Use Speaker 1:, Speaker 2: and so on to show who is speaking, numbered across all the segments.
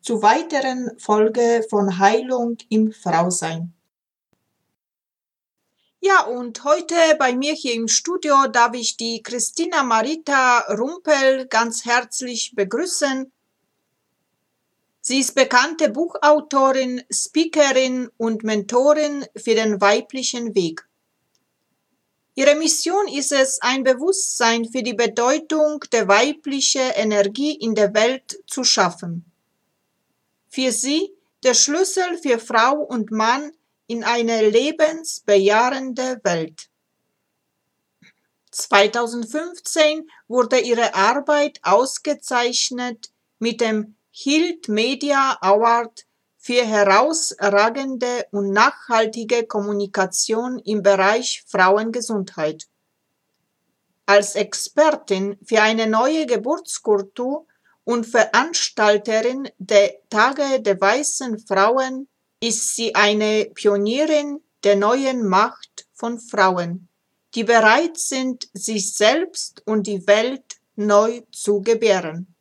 Speaker 1: zu weiteren Folge von Heilung im Frausein. Ja, und heute bei mir hier im Studio darf ich die Christina Marita Rumpel ganz herzlich begrüßen. Sie ist bekannte Buchautorin, Speakerin und Mentorin für den weiblichen Weg. Ihre Mission ist es, ein Bewusstsein für die Bedeutung der weiblichen Energie in der Welt zu schaffen. Für sie der Schlüssel für Frau und Mann in eine lebensbejahende Welt. 2015 wurde ihre Arbeit ausgezeichnet mit dem Hild Media Award für herausragende und nachhaltige Kommunikation im Bereich Frauengesundheit. Als Expertin für eine neue Geburtskultur und Veranstalterin der Tage der weißen Frauen ist sie eine Pionierin der neuen Macht von Frauen, die bereit sind, sich selbst und die Welt neu zu gebären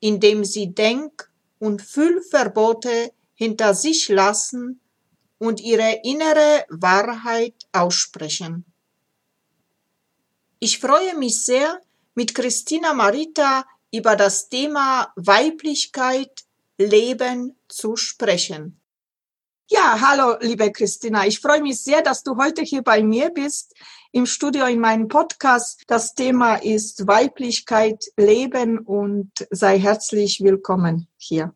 Speaker 1: indem sie Denk- und Fühlverbote hinter sich lassen und ihre innere Wahrheit aussprechen. Ich freue mich sehr, mit Christina Marita über das Thema Weiblichkeit, Leben zu sprechen. Ja, hallo, liebe Christina. Ich freue mich sehr, dass du heute hier bei mir bist im Studio in meinem Podcast. Das Thema ist Weiblichkeit, Leben und sei herzlich willkommen hier.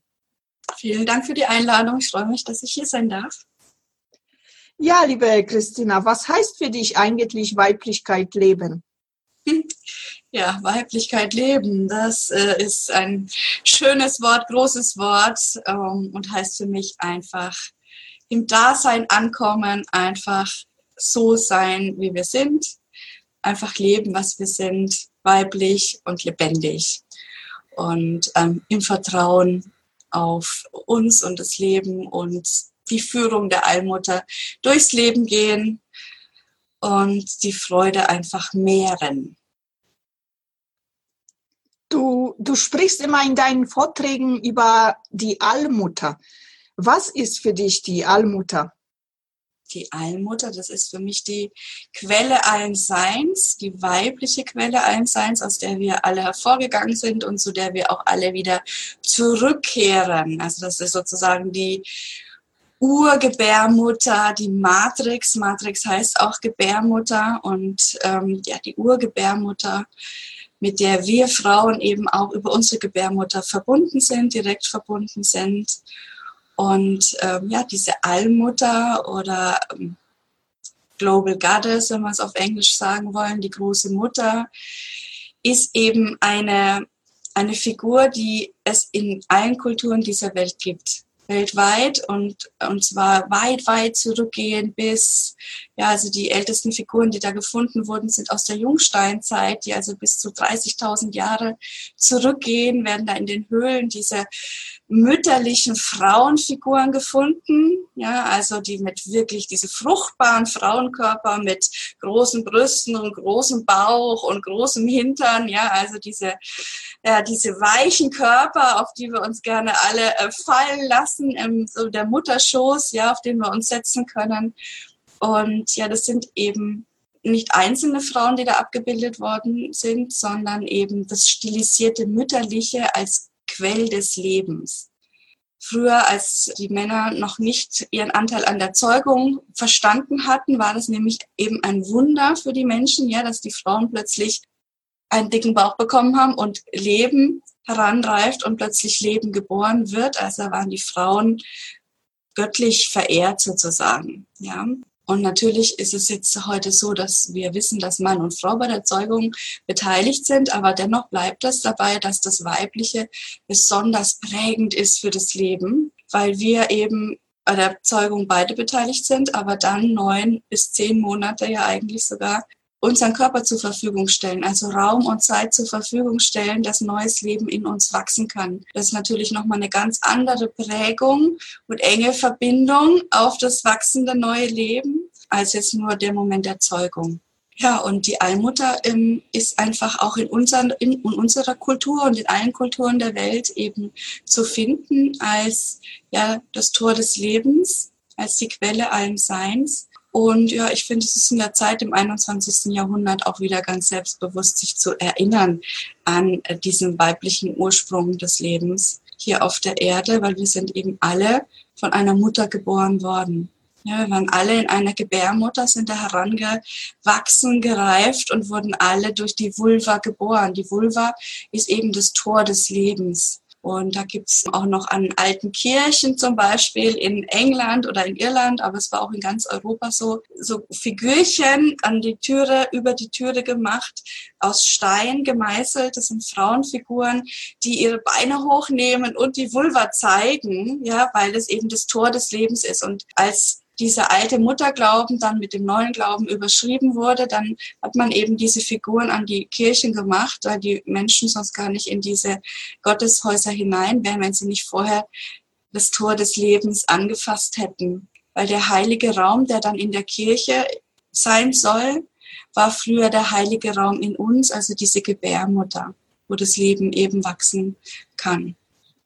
Speaker 2: Vielen Dank für die Einladung. Ich freue mich, dass ich hier sein darf.
Speaker 1: Ja, liebe Christina, was heißt für dich eigentlich Weiblichkeit leben?
Speaker 2: Ja, Weiblichkeit leben, das äh, ist ein schönes Wort, großes Wort ähm, und heißt für mich einfach im Dasein ankommen, einfach so sein, wie wir sind, einfach leben, was wir sind, weiblich und lebendig und ähm, im Vertrauen auf uns und das Leben und die Führung der Allmutter durchs Leben gehen und die Freude einfach mehren.
Speaker 1: Du, du sprichst immer in deinen Vorträgen über die Allmutter. Was ist für dich die Allmutter?
Speaker 2: die Allmutter, das ist für mich die Quelle allen Seins, die weibliche Quelle allen Seins, aus der wir alle hervorgegangen sind und zu der wir auch alle wieder zurückkehren. Also das ist sozusagen die Urgebärmutter, die Matrix. Matrix heißt auch Gebärmutter und ähm, ja, die Urgebärmutter, mit der wir Frauen eben auch über unsere Gebärmutter verbunden sind, direkt verbunden sind. Und ähm, ja, diese Allmutter oder ähm, Global Goddess, wenn wir es auf Englisch sagen wollen, die große Mutter, ist eben eine, eine Figur, die es in allen Kulturen dieser Welt gibt weltweit und, und zwar weit, weit zurückgehen bis, ja, also die ältesten Figuren, die da gefunden wurden, sind aus der Jungsteinzeit, die also bis zu 30.000 Jahre zurückgehen, werden da in den Höhlen diese mütterlichen Frauenfiguren gefunden, ja, also die mit wirklich diese fruchtbaren Frauenkörper mit großen Brüsten und großem Bauch und großem Hintern, ja, also diese, ja, diese weichen Körper, auf die wir uns gerne alle äh, fallen lassen, im, so der Mutterschoß, ja, auf den wir uns setzen können. Und ja, das sind eben nicht einzelne Frauen, die da abgebildet worden sind, sondern eben das stilisierte Mütterliche als Quell des Lebens. Früher, als die Männer noch nicht ihren Anteil an der Zeugung verstanden hatten, war das nämlich eben ein Wunder für die Menschen, ja, dass die Frauen plötzlich einen dicken Bauch bekommen haben und Leben heranreift und plötzlich Leben geboren wird. Also waren die Frauen göttlich verehrt sozusagen, ja. Und natürlich ist es jetzt heute so, dass wir wissen, dass Mann und Frau bei der Zeugung beteiligt sind, aber dennoch bleibt das dabei, dass das Weibliche besonders prägend ist für das Leben, weil wir eben bei der Zeugung beide beteiligt sind, aber dann neun bis zehn Monate ja eigentlich sogar unseren Körper zur Verfügung stellen, also Raum und Zeit zur Verfügung stellen, dass neues Leben in uns wachsen kann. Das ist natürlich nochmal eine ganz andere Prägung und enge Verbindung auf das wachsende neue Leben als jetzt nur der Moment der Zeugung. Ja, und die Allmutter ähm, ist einfach auch in, unseren, in, in unserer Kultur und in allen Kulturen der Welt eben zu finden als ja, das Tor des Lebens, als die Quelle allen Seins und ja, ich finde, es ist in der Zeit im 21. Jahrhundert auch wieder ganz selbstbewusst, sich zu erinnern an äh, diesen weiblichen Ursprung des Lebens hier auf der Erde, weil wir sind eben alle von einer Mutter geboren worden. Ja, wir waren alle in einer Gebärmutter, sind da herangewachsen, gereift und wurden alle durch die Vulva geboren. Die Vulva ist eben das Tor des Lebens. Und da gibt's auch noch an alten Kirchen zum Beispiel in England oder in Irland, aber es war auch in ganz Europa so, so Figürchen an die Türe, über die Türe gemacht, aus Stein gemeißelt. Das sind Frauenfiguren, die ihre Beine hochnehmen und die Vulva zeigen, ja, weil es eben das Tor des Lebens ist. Und als dieser alte Mutterglauben dann mit dem neuen Glauben überschrieben wurde, dann hat man eben diese Figuren an die Kirchen gemacht, weil die Menschen sonst gar nicht in diese Gotteshäuser hinein wären, wenn sie nicht vorher das Tor des Lebens angefasst hätten. Weil der heilige Raum, der dann in der Kirche sein soll, war früher der heilige Raum in uns, also diese Gebärmutter, wo das Leben eben wachsen kann.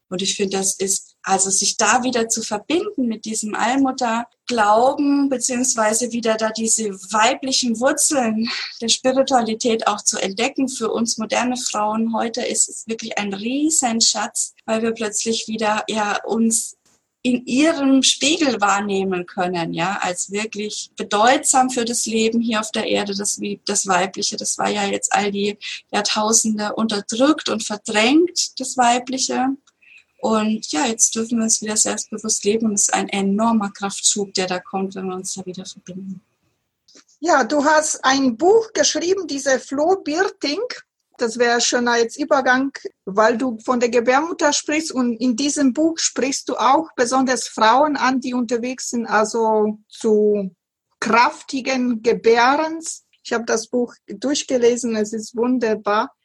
Speaker 2: Und ich finde, das ist, also sich da wieder zu verbinden mit diesem Allmutterglauben, beziehungsweise wieder da diese weiblichen Wurzeln der Spiritualität auch zu entdecken für uns moderne Frauen heute ist es wirklich ein Riesenschatz, weil wir plötzlich wieder ja uns in ihrem Spiegel wahrnehmen können, ja, als wirklich bedeutsam für das Leben hier auf der Erde, das, das Weibliche. Das war ja jetzt all die Jahrtausende unterdrückt und verdrängt, das Weibliche. Und ja, jetzt dürfen wir uns wieder selbstbewusst leben und es ist ein enormer Kraftschub, der da kommt, wenn wir uns da wieder verbinden.
Speaker 1: Ja, du hast ein Buch geschrieben, diese Flo Birting. Das wäre schon als Übergang, weil du von der Gebärmutter sprichst und in diesem Buch sprichst du auch besonders Frauen an, die unterwegs sind, also zu kraftigen Gebärens. Ich habe das Buch durchgelesen, es ist wunderbar.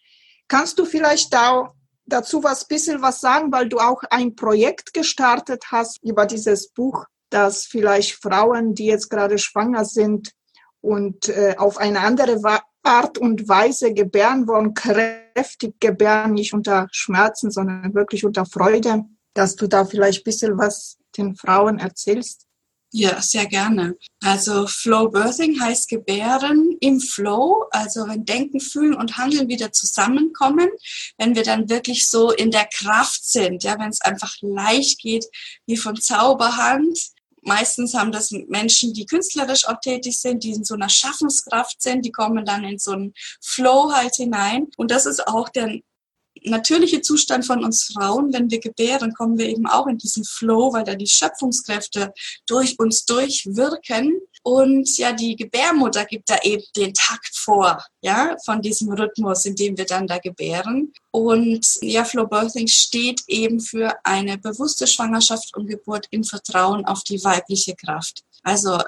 Speaker 1: Kannst du vielleicht da dazu was bisschen was sagen, weil du auch ein Projekt gestartet hast über dieses Buch, dass vielleicht Frauen, die jetzt gerade schwanger sind und äh, auf eine andere Art und Weise gebären wollen, kräftig gebären, nicht unter Schmerzen, sondern wirklich unter Freude, dass du da vielleicht bisschen was den Frauen erzählst.
Speaker 2: Ja, sehr gerne. Also Flow Birthing heißt Gebären im Flow, also wenn Denken, Fühlen und Handeln wieder zusammenkommen, wenn wir dann wirklich so in der Kraft sind, ja, wenn es einfach leicht geht, wie von Zauberhand. Meistens haben das Menschen, die künstlerisch auch tätig sind, die in so einer Schaffenskraft sind, die kommen dann in so einen Flow halt hinein. Und das ist auch der natürliche Zustand von uns Frauen, wenn wir gebären, kommen wir eben auch in diesen Flow, weil da die Schöpfungskräfte durch uns durchwirken. Und ja, die Gebärmutter gibt da eben den Takt vor, ja, von diesem Rhythmus, in dem wir dann da gebären. Und ja, Flow Birthing steht eben für eine bewusste Schwangerschaft und Geburt im Vertrauen auf die weibliche Kraft. Also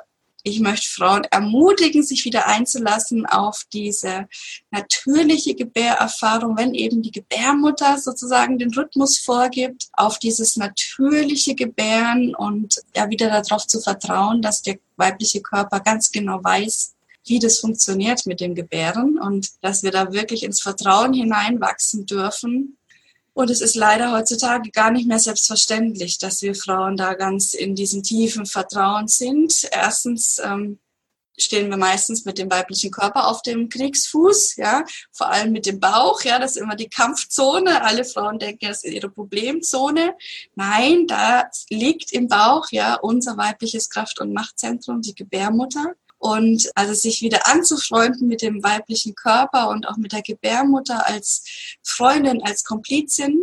Speaker 2: ich möchte Frauen ermutigen, sich wieder einzulassen auf diese natürliche Gebärerfahrung, wenn eben die Gebärmutter sozusagen den Rhythmus vorgibt, auf dieses natürliche Gebären und ja wieder darauf zu vertrauen, dass der weibliche Körper ganz genau weiß, wie das funktioniert mit dem Gebären und dass wir da wirklich ins Vertrauen hineinwachsen dürfen und es ist leider heutzutage gar nicht mehr selbstverständlich, dass wir Frauen da ganz in diesem tiefen Vertrauen sind. Erstens, ähm, stehen wir meistens mit dem weiblichen Körper auf dem Kriegsfuß, ja, vor allem mit dem Bauch, ja, das ist immer die Kampfzone. Alle Frauen denken, das ist ihre Problemzone. Nein, da liegt im Bauch, ja, unser weibliches Kraft- und Machtzentrum, die Gebärmutter. Und also sich wieder anzufreunden mit dem weiblichen Körper und auch mit der Gebärmutter als Freundin, als Komplizin,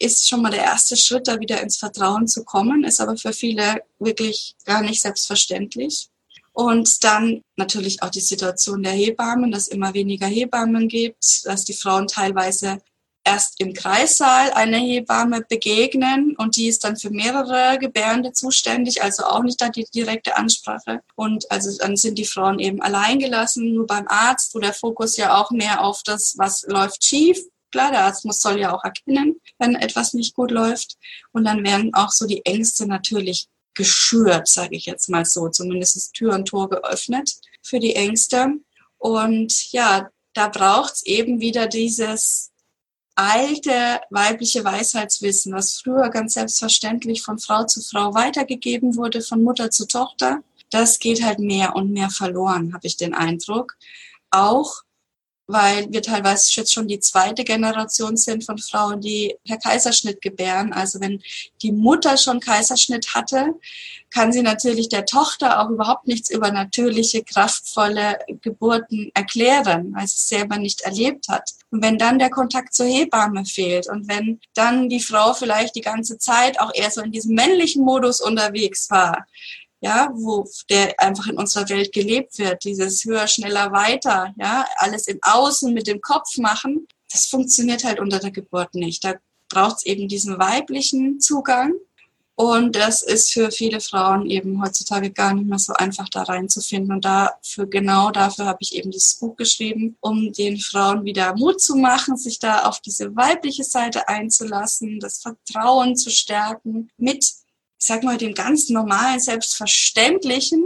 Speaker 2: ist schon mal der erste Schritt, da wieder ins Vertrauen zu kommen, ist aber für viele wirklich gar nicht selbstverständlich. Und dann natürlich auch die Situation der Hebammen, dass immer weniger Hebammen gibt, dass die Frauen teilweise erst im Kreissaal einer Hebamme begegnen und die ist dann für mehrere Gebärende zuständig, also auch nicht da die direkte Ansprache. Und also dann sind die Frauen eben allein gelassen, nur beim Arzt, wo der Fokus ja auch mehr auf das, was läuft schief. Klar, der Arzt muss, soll ja auch erkennen, wenn etwas nicht gut läuft. Und dann werden auch so die Ängste natürlich geschürt, sage ich jetzt mal so. Zumindest ist Tür und Tor geöffnet für die Ängste. Und ja, da braucht es eben wieder dieses alte weibliche Weisheitswissen, was früher ganz selbstverständlich von Frau zu Frau weitergegeben wurde, von Mutter zu Tochter. Das geht halt mehr und mehr verloren, habe ich den Eindruck. Auch weil wir teilweise jetzt schon die zweite Generation sind von Frauen, die per Kaiserschnitt gebären. Also wenn die Mutter schon Kaiserschnitt hatte, kann sie natürlich der Tochter auch überhaupt nichts über natürliche, kraftvolle Geburten erklären, weil sie es selber nicht erlebt hat. Und wenn dann der Kontakt zur Hebamme fehlt und wenn dann die Frau vielleicht die ganze Zeit auch eher so in diesem männlichen Modus unterwegs war, ja, wo der einfach in unserer Welt gelebt wird, dieses höher, schneller, weiter, ja, alles im Außen mit dem Kopf machen, das funktioniert halt unter der Geburt nicht. Da braucht es eben diesen weiblichen Zugang. Und das ist für viele Frauen eben heutzutage gar nicht mehr so einfach da reinzufinden. Und dafür, genau dafür habe ich eben dieses Buch geschrieben, um den Frauen wieder Mut zu machen, sich da auf diese weibliche Seite einzulassen, das Vertrauen zu stärken mit ich sag mal, dem ganz normalen, selbstverständlichen,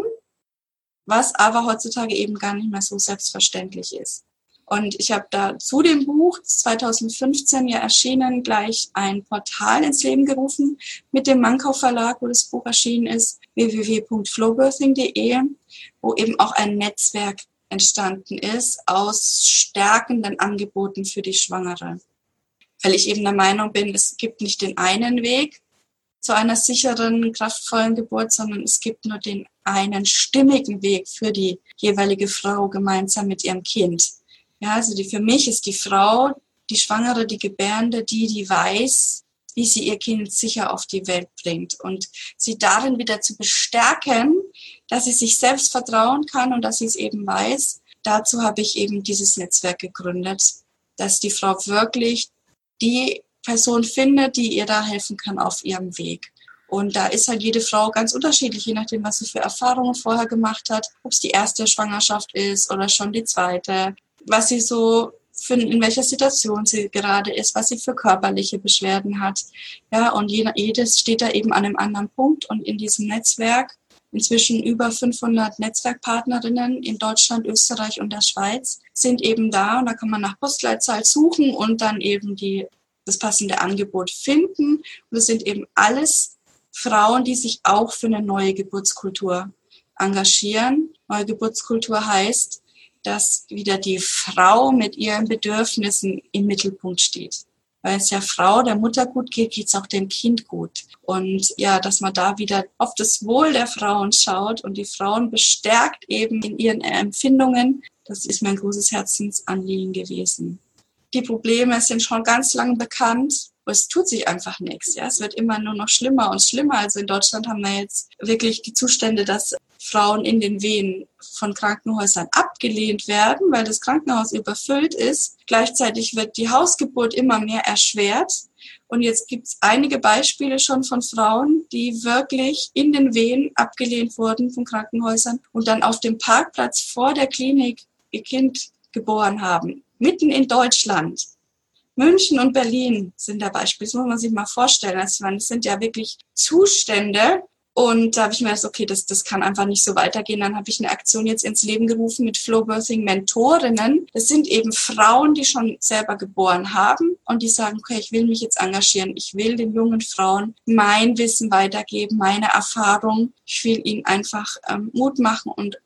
Speaker 2: was aber heutzutage eben gar nicht mehr so selbstverständlich ist. Und ich habe da zu dem Buch 2015 ja erschienen gleich ein Portal ins Leben gerufen mit dem Mankau Verlag, wo das Buch erschienen ist, www.flowbirthing.de, wo eben auch ein Netzwerk entstanden ist aus stärkenden Angeboten für die Schwangere. Weil ich eben der Meinung bin, es gibt nicht den einen Weg, zu einer sicheren, kraftvollen Geburt, sondern es gibt nur den einen stimmigen Weg für die jeweilige Frau gemeinsam mit ihrem Kind. Ja, also die, für mich ist die Frau, die Schwangere, die Gebärende, die, die weiß, wie sie ihr Kind sicher auf die Welt bringt und sie darin wieder zu bestärken, dass sie sich selbst vertrauen kann und dass sie es eben weiß. Dazu habe ich eben dieses Netzwerk gegründet, dass die Frau wirklich die Person findet, die ihr da helfen kann auf ihrem Weg. Und da ist halt jede Frau ganz unterschiedlich, je nachdem, was sie für Erfahrungen vorher gemacht hat, ob es die erste Schwangerschaft ist oder schon die zweite, was sie so für, in welcher Situation sie gerade ist, was sie für körperliche Beschwerden hat. Ja, und jedes steht da eben an einem anderen Punkt. Und in diesem Netzwerk, inzwischen über 500 Netzwerkpartnerinnen in Deutschland, Österreich und der Schweiz, sind eben da. Und da kann man nach Postleitzahl suchen und dann eben die das passende Angebot finden. Und es sind eben alles Frauen, die sich auch für eine neue Geburtskultur engagieren. Neue Geburtskultur heißt, dass wieder die Frau mit ihren Bedürfnissen im Mittelpunkt steht. Weil es ja Frau, der Mutter gut geht, geht es auch dem Kind gut. Und ja, dass man da wieder auf das Wohl der Frauen schaut und die Frauen bestärkt eben in ihren Empfindungen, das ist mein großes Herzensanliegen gewesen die Probleme sind schon ganz lange bekannt. Es tut sich einfach nichts. Ja, es wird immer nur noch schlimmer und schlimmer. Also in Deutschland haben wir jetzt wirklich die Zustände, dass Frauen in den Wehen von Krankenhäusern abgelehnt werden, weil das Krankenhaus überfüllt ist. Gleichzeitig wird die Hausgeburt immer mehr erschwert. Und jetzt gibt es einige Beispiele schon von Frauen, die wirklich in den Wehen abgelehnt wurden von Krankenhäusern und dann auf dem Parkplatz vor der Klinik ihr Kind geboren haben mitten in Deutschland. München und Berlin sind da Beispiele. Das muss man sich mal vorstellen. Also, das sind ja wirklich Zustände. Und da habe ich mir gedacht, okay, das, das kann einfach nicht so weitergehen. Dann habe ich eine Aktion jetzt ins Leben gerufen mit Flowbirthing Mentorinnen. Das sind eben Frauen, die schon selber geboren haben und die sagen, okay, ich will mich jetzt engagieren. Ich will den jungen Frauen mein Wissen weitergeben, meine Erfahrung. Ich will ihnen einfach ähm, Mut machen und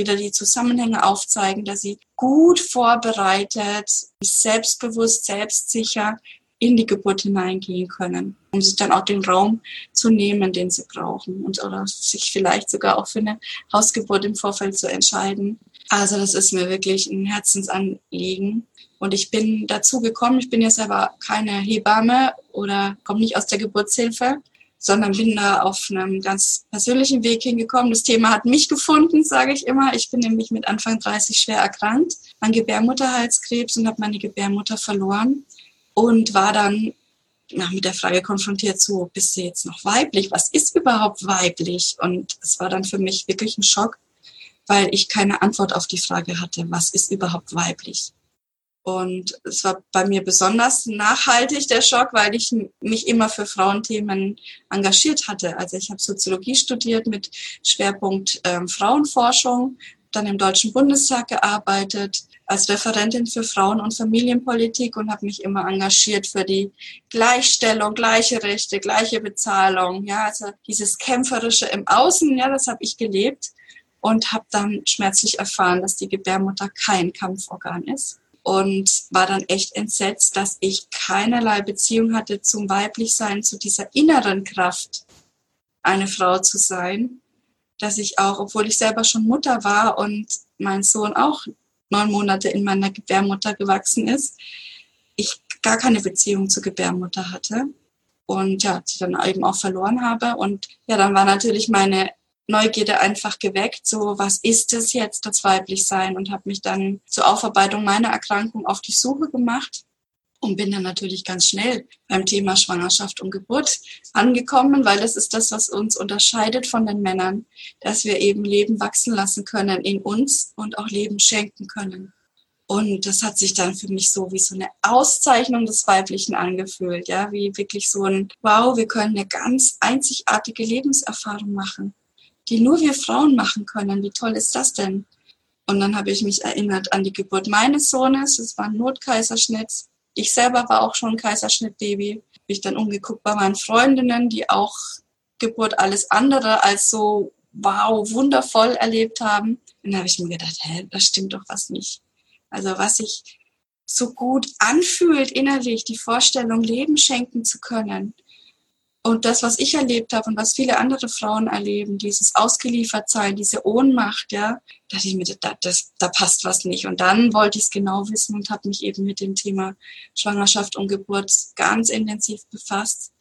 Speaker 2: wieder die Zusammenhänge aufzeigen, dass sie gut vorbereitet, selbstbewusst, selbstsicher in die Geburt hineingehen können, um sich dann auch den Raum zu nehmen, den sie brauchen und oder sich vielleicht sogar auch für eine Hausgeburt im Vorfeld zu entscheiden. Also das ist mir wirklich ein Herzensanliegen. Und ich bin dazu gekommen, ich bin ja selber keine Hebamme oder komme nicht aus der Geburtshilfe, sondern bin da auf einem ganz persönlichen Weg hingekommen. Das Thema hat mich gefunden, sage ich immer. Ich bin nämlich mit Anfang 30 schwer erkrankt an Gebärmutterhalskrebs und habe meine Gebärmutter verloren und war dann na, mit der Frage konfrontiert, so, bist du jetzt noch weiblich? Was ist überhaupt weiblich? Und es war dann für mich wirklich ein Schock, weil ich keine Antwort auf die Frage hatte, was ist überhaupt weiblich? Und es war bei mir besonders nachhaltig der Schock, weil ich mich immer für Frauenthemen engagiert hatte. Also ich habe Soziologie studiert mit Schwerpunkt ähm, Frauenforschung, dann im Deutschen Bundestag gearbeitet als Referentin für Frauen- und Familienpolitik und habe mich immer engagiert für die Gleichstellung, gleiche Rechte, gleiche Bezahlung. Ja, also dieses kämpferische im Außen, ja, das habe ich gelebt und habe dann schmerzlich erfahren, dass die Gebärmutter kein Kampforgan ist und war dann echt entsetzt, dass ich keinerlei Beziehung hatte zum Weiblichsein, zu dieser inneren Kraft, eine Frau zu sein, dass ich auch, obwohl ich selber schon Mutter war und mein Sohn auch neun Monate in meiner Gebärmutter gewachsen ist, ich gar keine Beziehung zur Gebärmutter hatte und ja, sie dann eben auch verloren habe. Und ja, dann war natürlich meine Neugierde einfach geweckt, so was ist es jetzt, das Weiblichsein und habe mich dann zur Aufarbeitung meiner Erkrankung auf die Suche gemacht und bin dann natürlich ganz schnell beim Thema Schwangerschaft und Geburt angekommen, weil das ist das, was uns unterscheidet von den Männern, dass wir eben Leben wachsen lassen können in uns und auch Leben schenken können. Und das hat sich dann für mich so wie so eine Auszeichnung des Weiblichen angefühlt, ja, wie wirklich so ein Wow, wir können eine ganz einzigartige Lebenserfahrung machen die nur wir Frauen machen können. Wie toll ist das denn? Und dann habe ich mich erinnert an die Geburt meines Sohnes. Es war ein Notkaiserschnitt. Ich selber war auch schon Kaiserschnittbaby. Bin ich dann umgeguckt bei meinen Freundinnen, die auch Geburt alles andere als so wow, wundervoll erlebt haben. Und dann habe ich mir gedacht, hä, da stimmt doch was nicht. Also was sich so gut anfühlt innerlich, die Vorstellung, Leben schenken zu können, und das, was ich erlebt habe und was viele andere Frauen erleben, dieses Ausgeliefertsein, diese Ohnmacht, ja, da dachte ich mir, da, das, da passt was nicht. Und dann wollte ich es genau wissen und habe mich eben mit dem Thema Schwangerschaft und Geburt ganz intensiv befasst.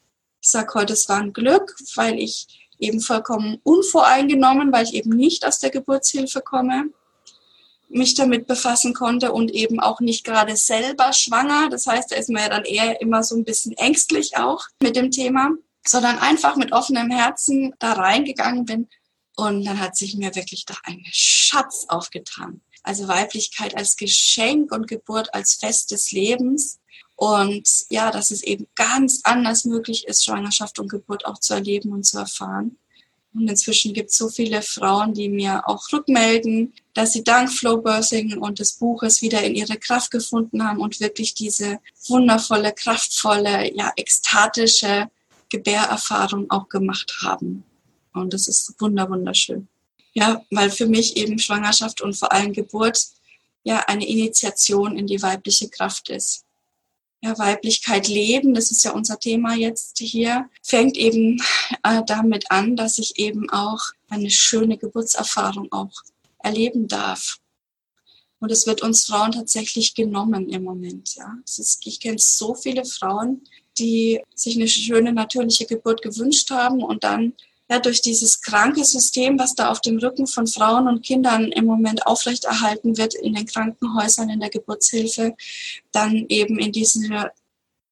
Speaker 2: Ich sage heute, es war ein Glück, weil ich eben vollkommen unvoreingenommen, weil ich eben nicht aus der Geburtshilfe komme, mich damit befassen konnte und eben auch nicht gerade selber schwanger. Das heißt, da ist man ja dann eher immer so ein bisschen ängstlich auch mit dem Thema sondern einfach mit offenem Herzen da reingegangen bin. Und dann hat sich mir wirklich da ein Schatz aufgetan. Also Weiblichkeit als Geschenk und Geburt als Fest des Lebens. Und ja, dass es eben ganz anders möglich ist, Schwangerschaft und Geburt auch zu erleben und zu erfahren. Und inzwischen gibt es so viele Frauen, die mir auch rückmelden, dass sie dank Flowbirthing und des Buches wieder in ihre Kraft gefunden haben und wirklich diese wundervolle, kraftvolle, ja, ekstatische Gebärerfahrung auch gemacht haben. Und das ist wunder, wunderschön. Ja, weil für mich eben Schwangerschaft und vor allem Geburt ja eine Initiation in die weibliche Kraft ist. Ja, Weiblichkeit leben, das ist ja unser Thema jetzt hier, fängt eben äh, damit an, dass ich eben auch eine schöne Geburtserfahrung auch erleben darf. Und es wird uns Frauen tatsächlich genommen im Moment. Ja, ist, ich kenne so viele Frauen, die sich eine schöne natürliche Geburt gewünscht haben und dann ja, durch dieses kranke System, was da auf dem Rücken von Frauen und Kindern im Moment aufrechterhalten wird in den Krankenhäusern, in der Geburtshilfe, dann eben in diesen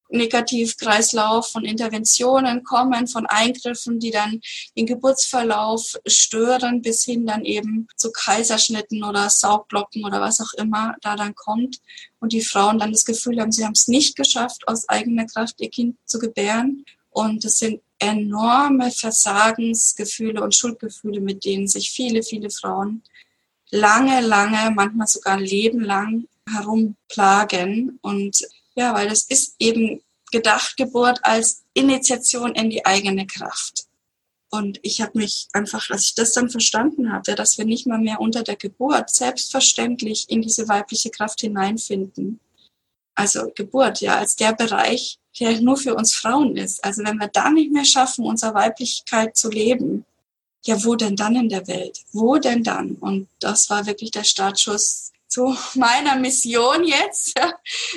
Speaker 2: Negativkreislauf von Interventionen kommen, von Eingriffen, die dann den Geburtsverlauf stören, bis hin dann eben zu Kaiserschnitten oder Saugblocken oder was auch immer da dann kommt. Und die Frauen dann das Gefühl haben, sie haben es nicht geschafft, aus eigener Kraft ihr Kind zu gebären. Und es sind enorme Versagensgefühle und Schuldgefühle, mit denen sich viele, viele Frauen lange, lange, manchmal sogar lebenlang herumplagen. Und ja, weil das ist eben gedacht, Geburt als Initiation in die eigene Kraft. Und ich habe mich einfach, als ich das dann verstanden habe, dass wir nicht mal mehr unter der Geburt selbstverständlich in diese weibliche Kraft hineinfinden. Also Geburt, ja, als der Bereich, der nur für uns Frauen ist. Also wenn wir da nicht mehr schaffen, unsere Weiblichkeit zu leben, ja, wo denn dann in der Welt? Wo denn dann? Und das war wirklich der Startschuss zu meiner Mission jetzt,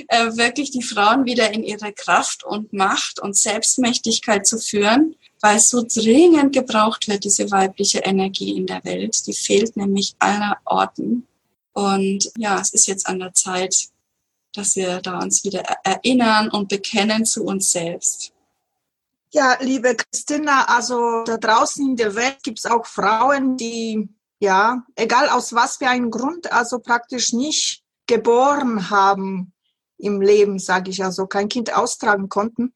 Speaker 2: äh, wirklich die Frauen wieder in ihre Kraft und Macht und Selbstmächtigkeit zu führen, weil es so dringend gebraucht wird, diese weibliche Energie in der Welt. Die fehlt nämlich aller Orten. Und ja, es ist jetzt an der Zeit, dass wir da uns wieder erinnern und bekennen zu uns selbst.
Speaker 1: Ja, liebe Christina, also da draußen in der Welt gibt es auch Frauen, die, ja, egal aus was für einem Grund, also praktisch nicht geboren haben im Leben, sage ich also, kein Kind austragen konnten.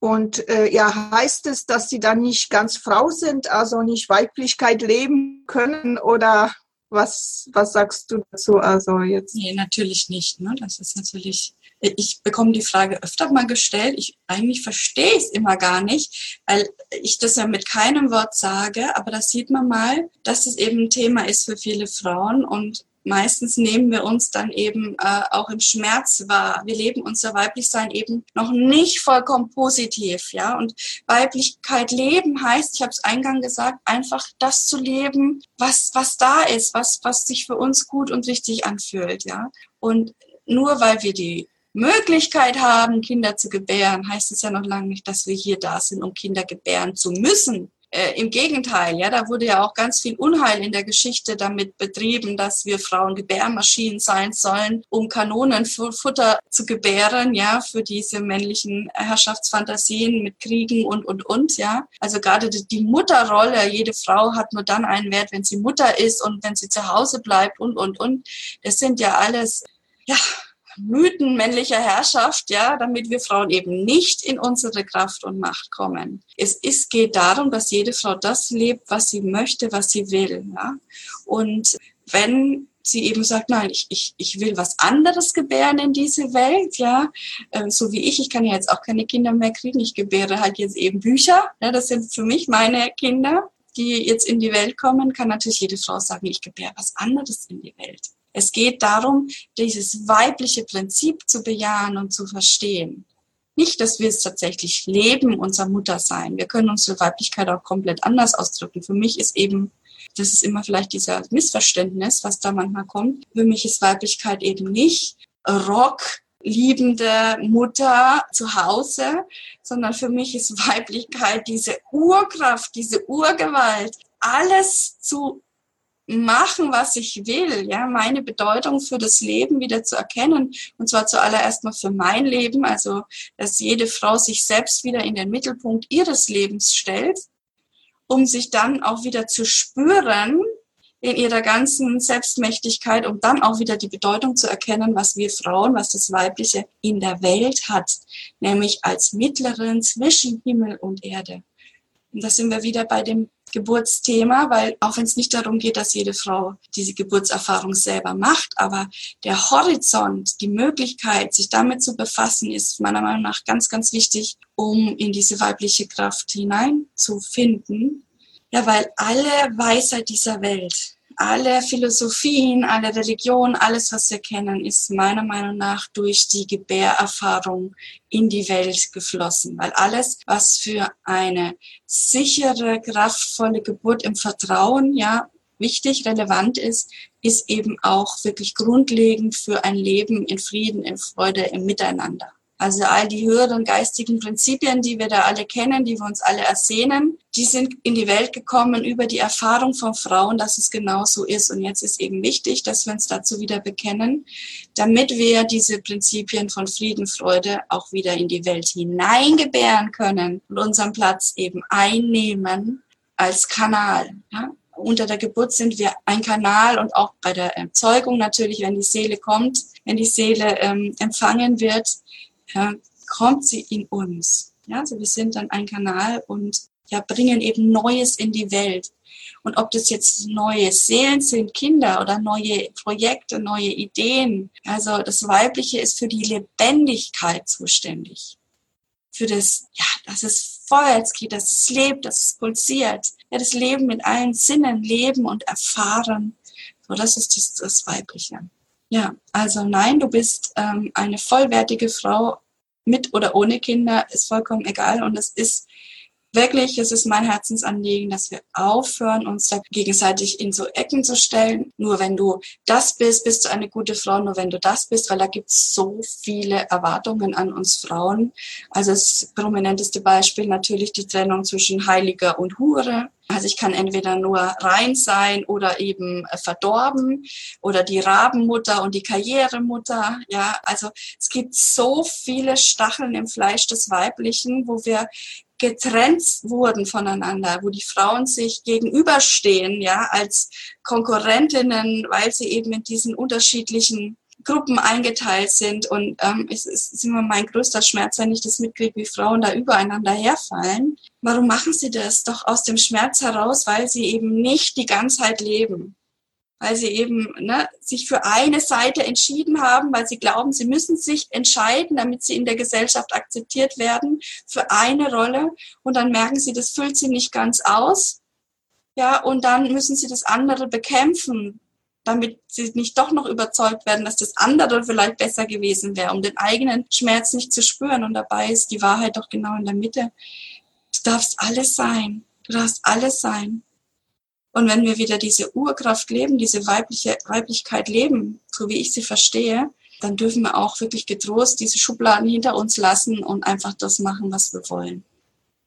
Speaker 1: Und äh, ja, heißt es, dass sie dann nicht ganz Frau sind, also nicht Weiblichkeit leben können oder was, was sagst du dazu? Also jetzt?
Speaker 2: Nee, natürlich nicht. Ne? Das ist natürlich ich bekomme die Frage öfter mal gestellt. Ich eigentlich verstehe es immer gar nicht, weil ich das ja mit keinem Wort sage. Aber da sieht man mal, dass es eben ein Thema ist für viele Frauen und meistens nehmen wir uns dann eben äh, auch im Schmerz wahr. Wir leben unser Weiblichsein eben noch nicht vollkommen positiv, ja. Und Weiblichkeit leben heißt, ich habe es eingang gesagt, einfach das zu leben, was was da ist, was was sich für uns gut und richtig anfühlt, ja. Und nur weil wir die Möglichkeit haben, Kinder zu gebären, heißt es ja noch lange nicht, dass wir hier da sind, um Kinder gebären zu müssen. Äh, Im Gegenteil, ja, da wurde ja auch ganz viel Unheil in der Geschichte damit betrieben, dass wir Frauen Gebärmaschinen sein sollen, um Kanonenfutter zu gebären, ja, für diese männlichen Herrschaftsfantasien mit Kriegen und, und, und, ja. Also gerade die Mutterrolle, jede Frau hat nur dann einen Wert, wenn sie Mutter ist und wenn sie zu Hause bleibt und, und, und. Das sind ja alles, ja, Mythen männlicher Herrschaft, ja, damit wir Frauen eben nicht in unsere Kraft und Macht kommen. Es ist, geht darum, dass jede Frau das lebt, was sie möchte, was sie will, ja. Und wenn sie eben sagt, nein, ich, ich, ich will was anderes gebären in diese Welt, ja, ähm, so wie ich, ich kann ja jetzt auch keine Kinder mehr kriegen, ich gebäre halt jetzt eben Bücher, ja, das sind für mich meine Kinder, die jetzt in die Welt kommen, kann natürlich jede Frau sagen, ich gebäre was anderes in die Welt. Es geht darum, dieses weibliche Prinzip zu bejahen und zu verstehen. Nicht, dass wir es tatsächlich leben, unser Muttersein. Wir können unsere Weiblichkeit auch komplett anders ausdrücken. Für mich ist eben, das ist immer vielleicht dieser Missverständnis, was da manchmal kommt. Für mich ist Weiblichkeit eben nicht Rock, liebende Mutter zu Hause, sondern für mich ist Weiblichkeit diese Urkraft, diese Urgewalt, alles zu machen, was ich will, ja, meine Bedeutung für das Leben wieder zu erkennen. Und zwar zuallererst mal für mein Leben, also, dass jede Frau sich selbst wieder in den Mittelpunkt ihres Lebens stellt, um sich dann auch wieder zu spüren in ihrer ganzen Selbstmächtigkeit, um dann auch wieder die Bedeutung zu erkennen, was wir Frauen, was das Weibliche in der Welt hat, nämlich als Mittlerin zwischen Himmel und Erde. Und da sind wir wieder bei dem Geburtsthema, weil auch wenn es nicht darum geht, dass jede Frau diese Geburtserfahrung selber macht, aber der Horizont, die Möglichkeit, sich damit zu befassen, ist meiner Meinung nach ganz, ganz wichtig, um in diese weibliche Kraft hineinzufinden. Ja, weil alle Weisheit dieser Welt, alle Philosophien, alle Religionen, alles, was wir kennen, ist meiner Meinung nach durch die Gebärerfahrung in die Welt geflossen. Weil alles, was für eine sichere, kraftvolle Geburt im Vertrauen, ja, wichtig, relevant ist, ist eben auch wirklich grundlegend für ein Leben in Frieden, in Freude, im Miteinander. Also all die höheren geistigen Prinzipien, die wir da alle kennen, die wir uns alle ersehnen, die sind in die Welt gekommen über die Erfahrung von Frauen, dass es genau so ist. Und jetzt ist eben wichtig, dass wir uns dazu wieder bekennen, damit wir diese Prinzipien von Frieden, Freude auch wieder in die Welt hineingebären können und unseren Platz eben einnehmen als Kanal. Ja? Unter der Geburt sind wir ein Kanal und auch bei der Erzeugung natürlich, wenn die Seele kommt, wenn die Seele ähm, empfangen wird, ja, kommt sie in uns. Ja, also wir sind dann ein Kanal und ja, bringen eben Neues in die Welt. Und ob das jetzt neue Seelen sind, Kinder oder neue Projekte, neue Ideen. Also das Weibliche ist für die Lebendigkeit zuständig. Für das, ja, dass es vorwärts geht, dass es lebt, dass es pulsiert. Ja, das Leben mit allen Sinnen leben und erfahren. So, das ist das, das Weibliche. Ja, also nein, du bist ähm, eine vollwertige Frau mit oder ohne Kinder, ist vollkommen egal. Und es ist wirklich, es ist mein Herzensanliegen, dass wir aufhören, uns da gegenseitig in so Ecken zu stellen. Nur wenn du das bist, bist du eine gute Frau. Nur wenn du das bist, weil da gibt es so viele Erwartungen an uns Frauen. Also das prominenteste Beispiel natürlich die Trennung zwischen Heiliger und Hure. Also ich kann entweder nur rein sein oder eben äh, verdorben oder die Rabenmutter und die Karrieremutter. Ja, also es gibt so viele Stacheln im Fleisch des Weiblichen, wo wir getrennt wurden voneinander, wo die Frauen sich gegenüberstehen, ja, als Konkurrentinnen, weil sie eben in diesen unterschiedlichen Gruppen eingeteilt sind. Und ähm, es ist immer mein größter Schmerz, wenn ich das mitkriege, wie Frauen da übereinander herfallen. Warum machen sie das? Doch aus dem Schmerz heraus, weil sie eben nicht die Ganzheit leben weil sie eben ne, sich für eine Seite entschieden haben, weil sie glauben, sie müssen sich entscheiden, damit sie in der Gesellschaft akzeptiert werden für eine Rolle. Und dann merken sie, das füllt sie nicht ganz aus. Ja, und dann müssen sie das andere bekämpfen, damit sie nicht doch noch überzeugt werden, dass das andere vielleicht besser gewesen wäre, um den eigenen Schmerz nicht zu spüren. Und dabei ist die Wahrheit doch genau in der Mitte. Du darfst alles sein. Du darfst alles sein. Und wenn wir wieder diese Urkraft leben, diese weibliche Weiblichkeit leben, so wie ich sie verstehe, dann dürfen wir auch wirklich getrost diese Schubladen hinter uns lassen und einfach das machen, was wir wollen.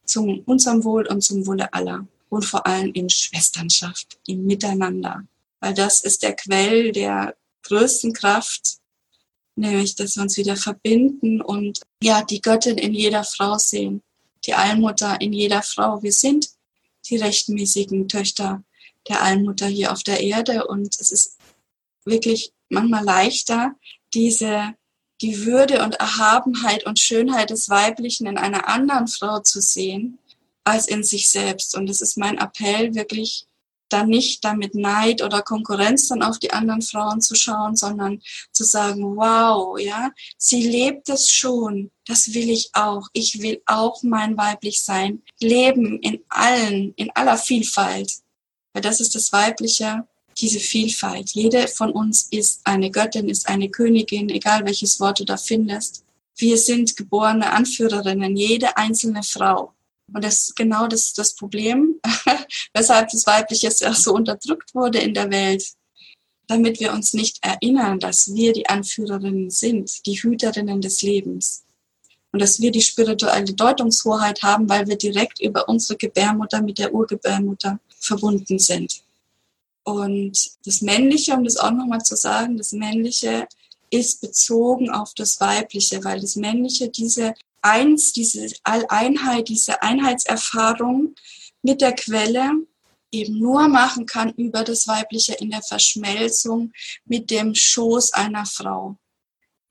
Speaker 2: Zum unserem Wohl und zum Wohle aller. Und vor allem in Schwesternschaft, im Miteinander. Weil das ist der Quell der größten Kraft, nämlich, dass wir uns wieder verbinden und ja, die Göttin in jeder Frau sehen, die Allmutter in jeder Frau. Wir sind die rechtmäßigen Töchter der Allmutter hier auf der Erde. Und es ist wirklich manchmal leichter, diese, die Würde und Erhabenheit und Schönheit des Weiblichen in einer anderen Frau zu sehen, als in sich selbst. Und es ist mein Appell, wirklich dann nicht damit Neid oder Konkurrenz dann auf die anderen Frauen zu schauen, sondern zu sagen, wow, ja, sie lebt es schon, das will ich auch. Ich will auch mein weiblich sein, leben in allen, in aller Vielfalt. Weil das ist das Weibliche, diese Vielfalt. Jede von uns ist eine Göttin, ist eine Königin, egal welches Wort du da findest. Wir sind geborene Anführerinnen, jede einzelne Frau. Und das ist genau das, das Problem, weshalb das Weibliche so unterdrückt wurde in der Welt. Damit wir uns nicht erinnern, dass wir die Anführerinnen sind, die Hüterinnen des Lebens. Und dass wir die spirituelle Deutungshoheit haben, weil wir direkt über unsere Gebärmutter mit der Urgebärmutter verbunden sind. Und das Männliche, um das auch nochmal zu sagen, das Männliche ist bezogen auf das Weibliche, weil das Männliche diese Eins, diese Alleinheit, diese Einheitserfahrung mit der Quelle eben nur machen kann über das Weibliche in der Verschmelzung mit dem Schoß einer Frau.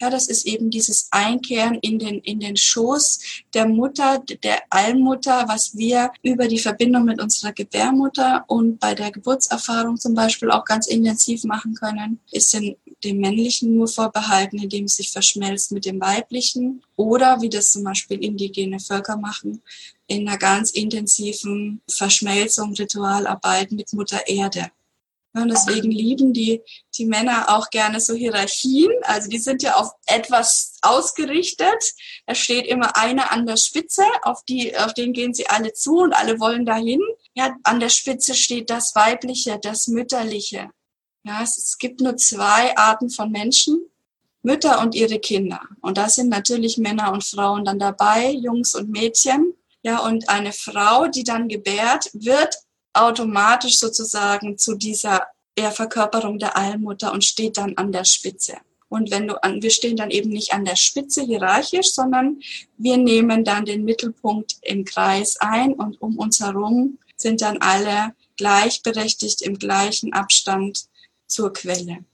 Speaker 2: Ja, das ist eben dieses Einkehren in den, in den Schoß der Mutter, der Allmutter, was wir über die Verbindung mit unserer Gebärmutter und bei der Geburtserfahrung zum Beispiel auch ganz intensiv machen können, ist den, dem Männlichen nur vorbehalten, indem es sich verschmelzt mit dem Weiblichen oder wie das zum Beispiel indigene Völker machen, in einer ganz intensiven Verschmelzung, Ritualarbeit mit Mutter Erde. Und deswegen lieben die, die Männer auch gerne so Hierarchien. Also die sind ja auf etwas ausgerichtet. Da steht immer einer an der Spitze, auf, die, auf den gehen sie alle zu und alle wollen dahin. Ja, an der Spitze steht das Weibliche, das Mütterliche. Ja, es, es gibt nur zwei Arten von Menschen. Mütter und ihre Kinder. Und da sind natürlich Männer und Frauen dann dabei, Jungs und Mädchen. Ja, und eine Frau, die dann gebärt, wird automatisch sozusagen zu dieser eher Verkörperung der Allmutter und steht dann an der Spitze. Und wenn du an, wir stehen dann eben nicht an der Spitze hierarchisch, sondern wir nehmen dann den Mittelpunkt im Kreis ein und um uns herum sind dann alle gleichberechtigt im gleichen Abstand zur Quelle.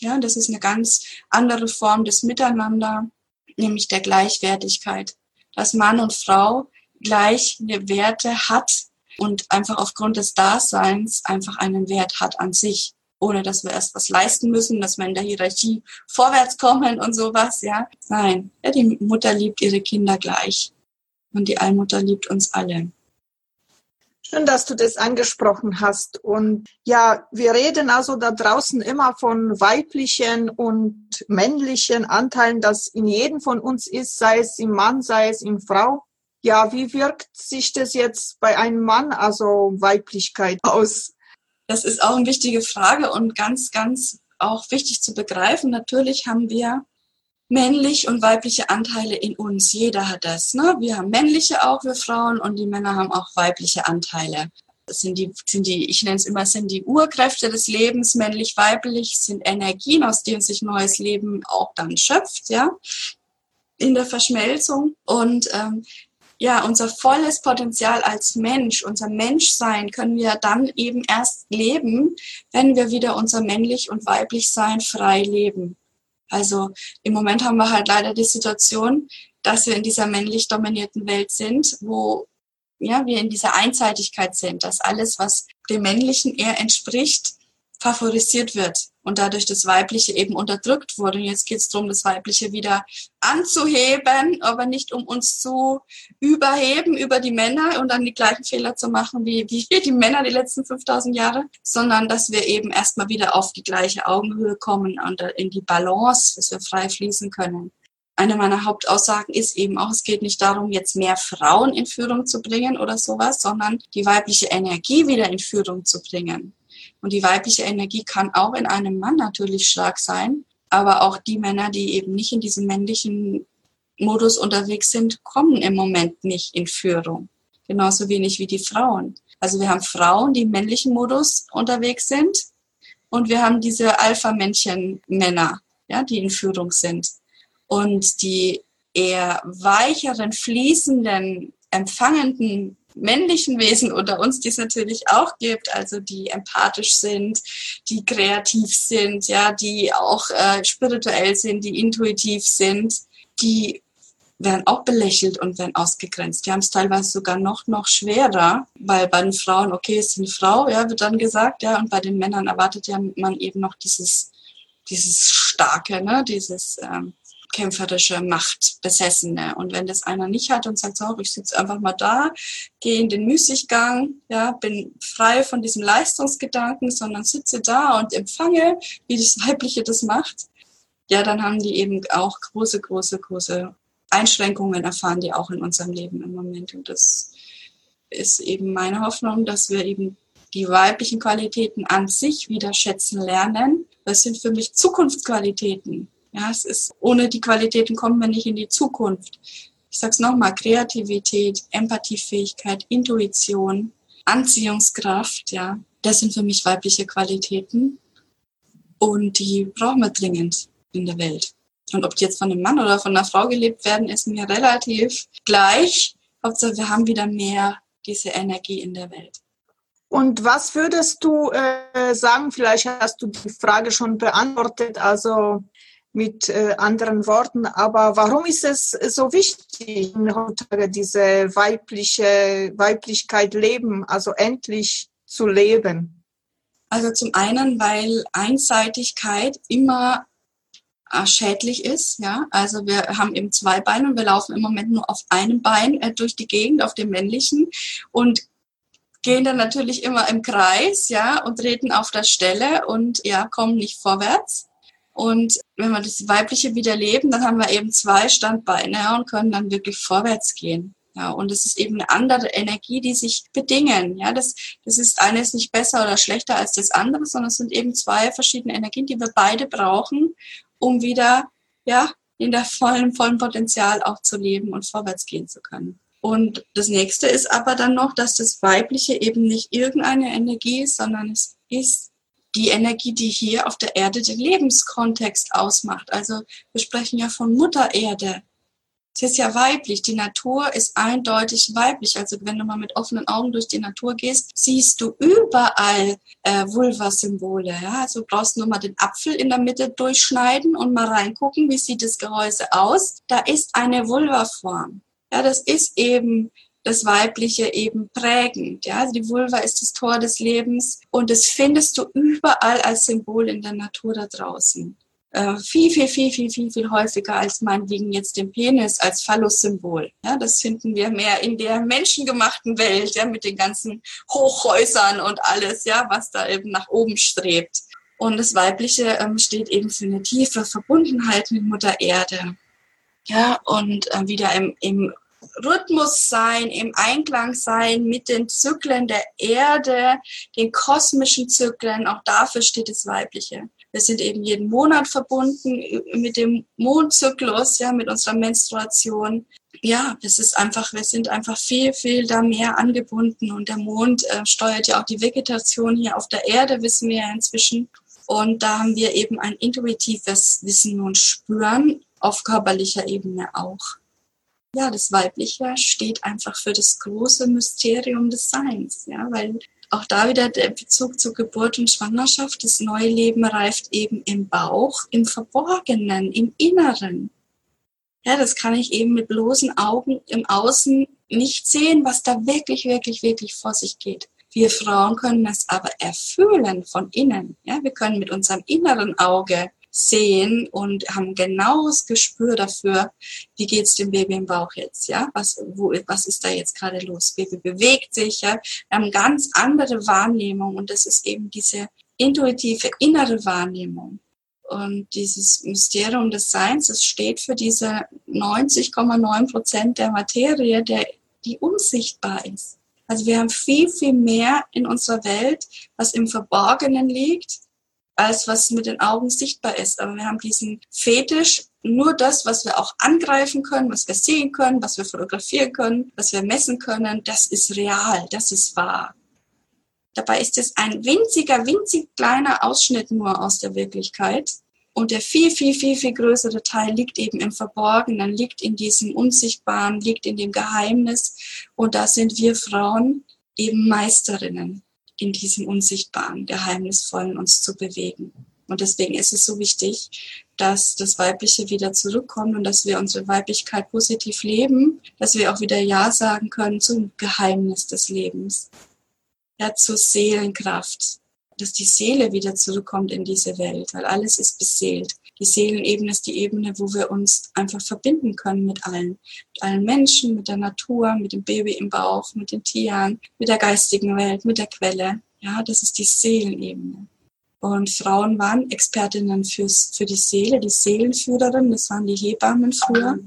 Speaker 2: Ja, das ist eine ganz andere Form des Miteinander, nämlich der Gleichwertigkeit, dass Mann und Frau gleiche Werte hat und einfach aufgrund des Daseins einfach einen Wert hat an sich, ohne dass wir erst was leisten müssen, dass wir in der Hierarchie vorwärts kommen und sowas, ja. Nein, ja, die Mutter liebt ihre Kinder gleich. Und die Allmutter liebt uns alle.
Speaker 1: Schön, dass du das angesprochen hast. Und ja, wir reden also da draußen immer von weiblichen und männlichen Anteilen, das in jedem von uns ist, sei es im Mann, sei es in Frau. Ja, wie wirkt sich das jetzt bei einem Mann, also Weiblichkeit, aus?
Speaker 2: Das ist auch eine wichtige Frage und ganz, ganz auch wichtig zu begreifen. Natürlich haben wir männlich und weibliche Anteile in uns. Jeder hat das. Ne? Wir haben männliche auch, wir Frauen, und die Männer haben auch weibliche Anteile. Das sind die, sind die, ich nenne es immer, sind die Urkräfte des Lebens, männlich, weiblich, sind Energien, aus denen sich neues Leben auch dann schöpft, ja, in der Verschmelzung. Und ähm, ja, unser volles Potenzial als Mensch, unser Menschsein können wir dann eben erst leben, wenn wir wieder unser männlich und weiblich Sein frei leben. Also im Moment haben wir halt leider die Situation, dass wir in dieser männlich dominierten Welt sind, wo ja, wir in dieser Einseitigkeit sind, dass alles, was dem Männlichen eher entspricht, favorisiert wird und dadurch das Weibliche eben unterdrückt wurde. Und jetzt geht es darum, das Weibliche wieder anzuheben, aber nicht um uns zu überheben über die Männer und dann die gleichen Fehler zu machen wie, wie die Männer die letzten 5000 Jahre, sondern dass wir eben erstmal wieder auf die gleiche Augenhöhe kommen und in die Balance, dass wir frei fließen können. Eine meiner Hauptaussagen ist eben auch, es geht nicht darum, jetzt mehr Frauen in Führung zu bringen oder sowas, sondern die weibliche Energie wieder in Führung zu bringen. Und die weibliche Energie kann auch in einem Mann natürlich stark sein, aber auch die Männer, die eben nicht in diesem männlichen Modus unterwegs sind, kommen im Moment nicht in Führung. Genauso wenig wie die Frauen. Also wir haben Frauen, die im männlichen Modus unterwegs sind und wir haben diese Alpha-Männchen-Männer, ja, die in Führung sind. Und die eher weicheren, fließenden, empfangenden männlichen Wesen unter uns, die es natürlich auch gibt, also die empathisch sind, die kreativ sind, ja, die auch äh, spirituell sind, die intuitiv sind, die werden auch belächelt und werden ausgegrenzt. Die haben es teilweise sogar noch, noch schwerer, weil bei den Frauen, okay, es ist eine Frau, ja, wird dann gesagt, ja, und bei den Männern erwartet ja man eben noch dieses, dieses Starke, ne, dieses, ähm, kämpferische Machtbesessene. Und wenn das einer nicht hat und sagt, so, ich sitze einfach mal da, gehe in den Müßiggang, ja, bin frei von diesem Leistungsgedanken, sondern sitze da und empfange, wie das Weibliche das macht, ja, dann haben die eben auch große, große, große Einschränkungen erfahren, die auch in unserem Leben im Moment. Und das ist eben meine Hoffnung, dass wir eben die weiblichen Qualitäten an sich wieder schätzen lernen. Das sind für mich Zukunftsqualitäten. Ja, es ist, ohne die Qualitäten kommen wir nicht in die Zukunft. Ich sag's nochmal, Kreativität, Empathiefähigkeit, Intuition, Anziehungskraft, ja, das sind für mich weibliche Qualitäten. Und die brauchen wir dringend in der Welt. Und ob die jetzt von einem Mann oder von einer Frau gelebt werden, ist mir relativ gleich. Hauptsache, wir haben wieder mehr diese Energie in der Welt.
Speaker 1: Und was würdest du äh, sagen? Vielleicht hast du die Frage schon beantwortet. Also mit äh, anderen Worten. Aber warum ist es so wichtig, heutzutage diese weibliche Weiblichkeit leben, also endlich zu leben?
Speaker 2: Also zum einen, weil Einseitigkeit immer äh, schädlich ist. Ja, also wir haben eben zwei Beine und wir laufen im Moment nur auf einem Bein äh, durch die Gegend, auf dem männlichen und gehen dann natürlich immer im Kreis, ja, und treten auf der Stelle und ja, kommen nicht vorwärts. Und wenn wir das Weibliche wieder leben, dann haben wir eben zwei Standbeine und können dann wirklich vorwärts gehen. Ja, und es ist eben eine andere Energie, die sich bedingen. Ja, das, das ist eines nicht besser oder schlechter als das andere, sondern es sind eben zwei verschiedene Energien, die wir beide brauchen, um wieder, ja, in der vollen, vollen Potenzial auch zu leben und vorwärts gehen zu können. Und das nächste ist aber dann noch, dass das Weibliche eben nicht irgendeine Energie ist, sondern es ist die Energie, die hier auf der Erde den Lebenskontext ausmacht. Also wir sprechen ja von Mutter Erde. Es ist ja weiblich. Die Natur ist eindeutig weiblich. Also wenn du mal mit offenen Augen durch die Natur gehst, siehst du überall äh, Vulva-Symbole. Ja? Also du brauchst nur mal den Apfel in der Mitte durchschneiden und mal reingucken, wie sieht das Gehäuse aus. Da ist eine Vulva-Form. Ja, das ist eben das Weibliche eben prägend. Ja, also die Vulva ist das Tor des Lebens und das findest du überall als Symbol in der Natur da draußen. äh, viel, viel, viel, viel, viel, viel häufiger als meinetwegen jetzt den Penis als Phallus-Symbol. Ja, das finden wir mehr in der menschengemachten Welt, ja, mit den ganzen Hochhäusern und alles, ja, was da eben nach oben strebt. Und das Weibliche ähm, steht eben für eine tiefe Verbundenheit mit Mutter Erde. Ja, und äh, wieder im, im Rhythmus sein, im Einklang sein mit den Zyklen der Erde, den kosmischen Zyklen. Auch dafür steht das Weibliche. Wir sind eben jeden Monat verbunden mit dem Mondzyklus, ja, mit unserer Menstruation. Ja, es ist einfach, wir sind einfach viel, viel da mehr angebunden und der Mond äh, steuert ja auch die Vegetation hier auf der Erde, wissen wir ja inzwischen. Und da haben wir eben ein intuitives Wissen und Spüren auf körperlicher Ebene auch. Ja, das Weibliche steht einfach für das große Mysterium des Seins, ja, weil auch da wieder der Bezug zur Geburt und Schwangerschaft. Das neue Leben reift eben im Bauch, im Verborgenen, im Inneren. Ja, das kann ich eben mit bloßen Augen im Außen nicht sehen, was da wirklich, wirklich, wirklich vor sich geht. Wir Frauen können es aber erfüllen von innen. Ja, wir können mit unserem inneren Auge sehen und haben genaues Gespür dafür, wie geht's dem Baby im Bauch jetzt, ja? Was, wo, was ist da jetzt gerade los? Baby bewegt sich, ja? Wir haben ganz andere Wahrnehmung und das ist eben diese intuitive innere Wahrnehmung. Und dieses Mysterium des Seins, es steht für diese 90,9 Prozent der Materie, der, die unsichtbar ist. Also wir haben viel, viel mehr in unserer Welt, was im Verborgenen liegt, als was mit den Augen sichtbar ist. Aber wir haben diesen Fetisch, nur das, was wir auch angreifen können, was wir sehen können, was wir fotografieren können, was wir messen können, das ist real, das ist wahr. Dabei ist es ein winziger, winzig kleiner Ausschnitt nur aus der Wirklichkeit. Und der viel, viel, viel, viel größere Teil liegt eben im Verborgenen, liegt in diesem Unsichtbaren, liegt in dem Geheimnis. Und da sind wir Frauen eben Meisterinnen in diesem Unsichtbaren, Geheimnisvollen uns zu bewegen. Und deswegen ist es so wichtig, dass das Weibliche wieder zurückkommt und dass wir unsere Weiblichkeit positiv leben, dass wir auch wieder Ja sagen können zum Geheimnis des Lebens, ja, zur Seelenkraft, dass die Seele wieder zurückkommt in diese Welt, weil alles ist beseelt. Die Seelenebene ist die Ebene, wo wir uns einfach verbinden können mit allen. Mit allen Menschen, mit der Natur, mit dem Baby im Bauch, mit den Tieren, mit der geistigen Welt, mit der Quelle. Ja, das ist die Seelenebene. Und Frauen waren Expertinnen fürs, für die Seele, die Seelenführerin, das waren die Hebammen früher.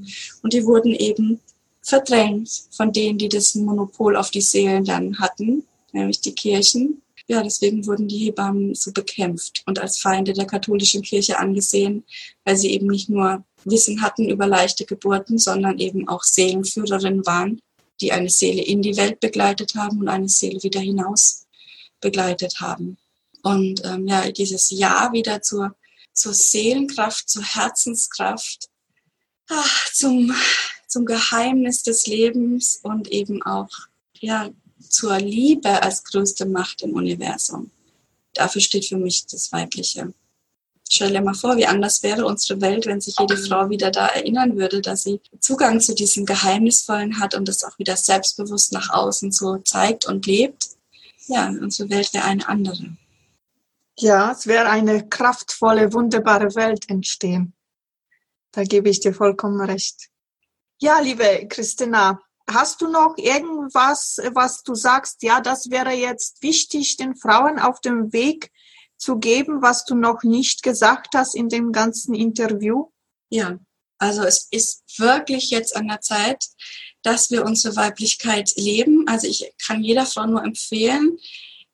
Speaker 2: Und die wurden eben verdrängt von denen, die das Monopol auf die Seelen dann hatten, nämlich die Kirchen ja, deswegen wurden die Hebammen so bekämpft und als Feinde der katholischen Kirche angesehen, weil sie eben nicht nur Wissen hatten über leichte Geburten, sondern eben auch Seelenführerinnen waren, die eine Seele in die Welt begleitet haben und eine Seele wieder hinaus begleitet haben. Und ähm, ja, dieses Ja wieder zur, zur Seelenkraft, zur Herzenskraft, ach, zum, zum Geheimnis des Lebens und eben auch ja, zur Liebe als größte Macht im Universum. Dafür steht für mich das Weibliche. Stell dir mal vor, wie anders wäre unsere Welt, wenn sich jede Frau wieder da erinnern würde, dass sie Zugang zu diesem Geheimnisvollen hat und das auch wieder selbstbewusst nach außen so zeigt und lebt. Ja, unsere Welt wäre eine andere.
Speaker 1: Ja, es wäre eine kraftvolle, wunderbare Welt entstehen. Da gebe ich dir vollkommen recht. Ja, liebe Christina, Hast du noch irgendwas, was du sagst, ja, das wäre jetzt wichtig, den Frauen auf dem Weg zu geben, was du noch nicht gesagt hast in dem ganzen Interview?
Speaker 2: Ja, also es ist wirklich jetzt an der Zeit, dass wir unsere Weiblichkeit leben. Also ich kann jeder Frau nur empfehlen,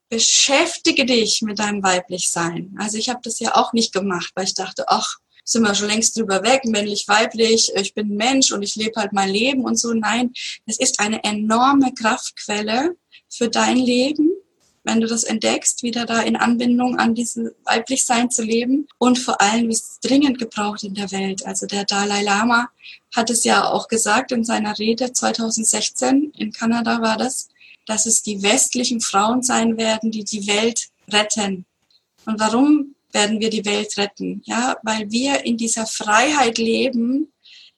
Speaker 2: beschäftige dich mit deinem Weiblichsein. Also ich habe das ja auch nicht gemacht, weil ich dachte, ach, sind wir schon längst drüber weg, männlich, weiblich, ich bin Mensch und ich lebe halt mein Leben und so. Nein, es ist eine enorme Kraftquelle für dein Leben, wenn du das entdeckst, wieder da in Anbindung an dieses Weiblichsein zu leben und vor allem, wie es dringend gebraucht in der Welt. Also der Dalai Lama hat es ja auch gesagt in seiner Rede 2016, in Kanada war das, dass es die westlichen Frauen sein werden, die die Welt retten. Und warum werden wir die Welt retten. Ja, weil wir in dieser Freiheit leben,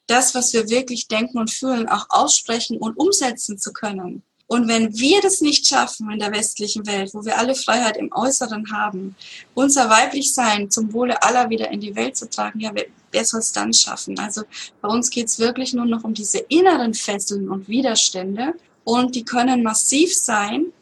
Speaker 2: das, was wir wirklich denken und fühlen, auch aussprechen und umsetzen zu können. Und wenn wir das nicht schaffen in der westlichen Welt, wo wir alle Freiheit im Äußeren haben, unser Weiblichsein zum Wohle aller wieder in die Welt zu tragen, ja, wer, wer soll es dann schaffen? Also bei uns geht es wirklich nur noch um diese inneren Fesseln und Widerstände. Und die können massiv sein,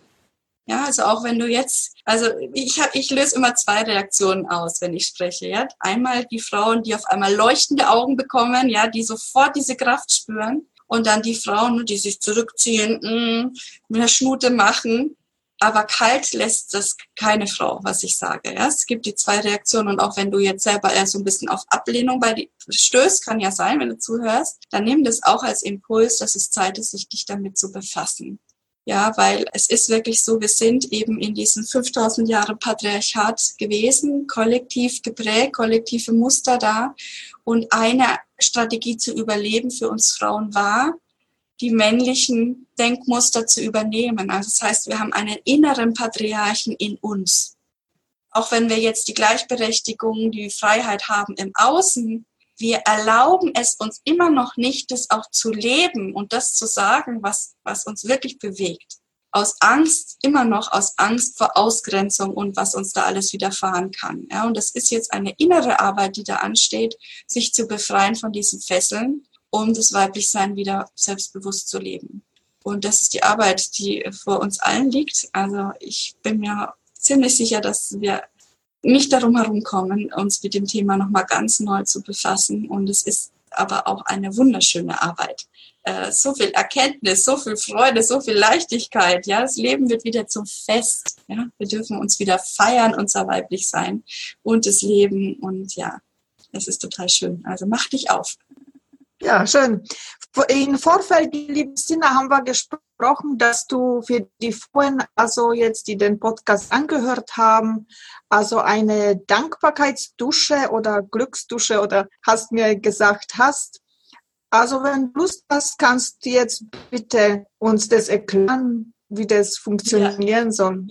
Speaker 2: ja, also auch wenn du jetzt, also ich, hab, ich löse immer zwei Reaktionen aus, wenn ich spreche. Ja, einmal die Frauen, die auf einmal leuchtende Augen bekommen, ja, die sofort diese Kraft spüren, und dann die Frauen, die sich zurückziehen, mh, mit der Schnute machen. Aber kalt lässt das keine Frau, was ich sage. Ja, es gibt die zwei Reaktionen und auch wenn du jetzt selber eher so ein bisschen auf Ablehnung bei die stößt, kann ja sein, wenn du zuhörst, dann nimm das auch als Impuls, dass es Zeit ist, sich dich damit zu befassen. Ja, weil es ist wirklich so, wir sind eben in diesen 5000 Jahre Patriarchat gewesen, kollektiv geprägt, kollektive Muster da. Und eine Strategie zu überleben für uns Frauen war, die männlichen Denkmuster zu übernehmen. Also das heißt, wir haben einen inneren Patriarchen in uns. Auch wenn wir jetzt die Gleichberechtigung, die Freiheit haben im Außen, wir erlauben es uns immer noch nicht, das auch zu leben und das zu sagen, was, was uns wirklich bewegt. Aus Angst, immer noch aus Angst vor Ausgrenzung und was uns da alles widerfahren kann. Ja, und das ist jetzt eine innere Arbeit, die da ansteht, sich zu befreien von diesen Fesseln, um das Weiblichsein wieder selbstbewusst zu leben. Und das ist die Arbeit, die vor uns allen liegt. Also ich bin mir ziemlich sicher, dass wir nicht darum herumkommen, uns mit dem Thema nochmal ganz neu zu befassen. Und es ist aber auch eine wunderschöne Arbeit. Äh, so viel Erkenntnis, so viel Freude, so viel Leichtigkeit. Ja, das Leben wird wieder zum Fest. Ja, wir dürfen uns wieder feiern, unser weiblich sein und das Leben. Und ja, es ist total schön. Also mach dich auf.
Speaker 1: Ja, schön. In Vorfeld, liebe Sina, haben wir gesprochen, dass du für die Frauen, also jetzt, die den Podcast angehört haben, also eine Dankbarkeitsdusche oder Glücksdusche oder hast mir gesagt hast. Also wenn du Lust hast, kannst du jetzt bitte uns das erklären, wie das funktionieren ja. soll.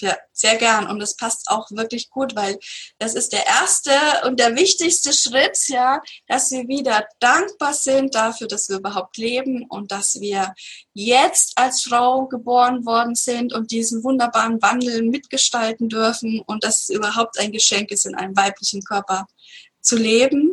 Speaker 2: Ja, sehr gern. Und das passt auch wirklich gut, weil das ist der erste und der wichtigste Schritt, ja, dass wir wieder dankbar sind dafür, dass wir überhaupt leben und dass wir jetzt als Frau geboren worden sind und diesen wunderbaren Wandel mitgestalten dürfen und dass es überhaupt ein Geschenk ist, in einem weiblichen Körper zu leben.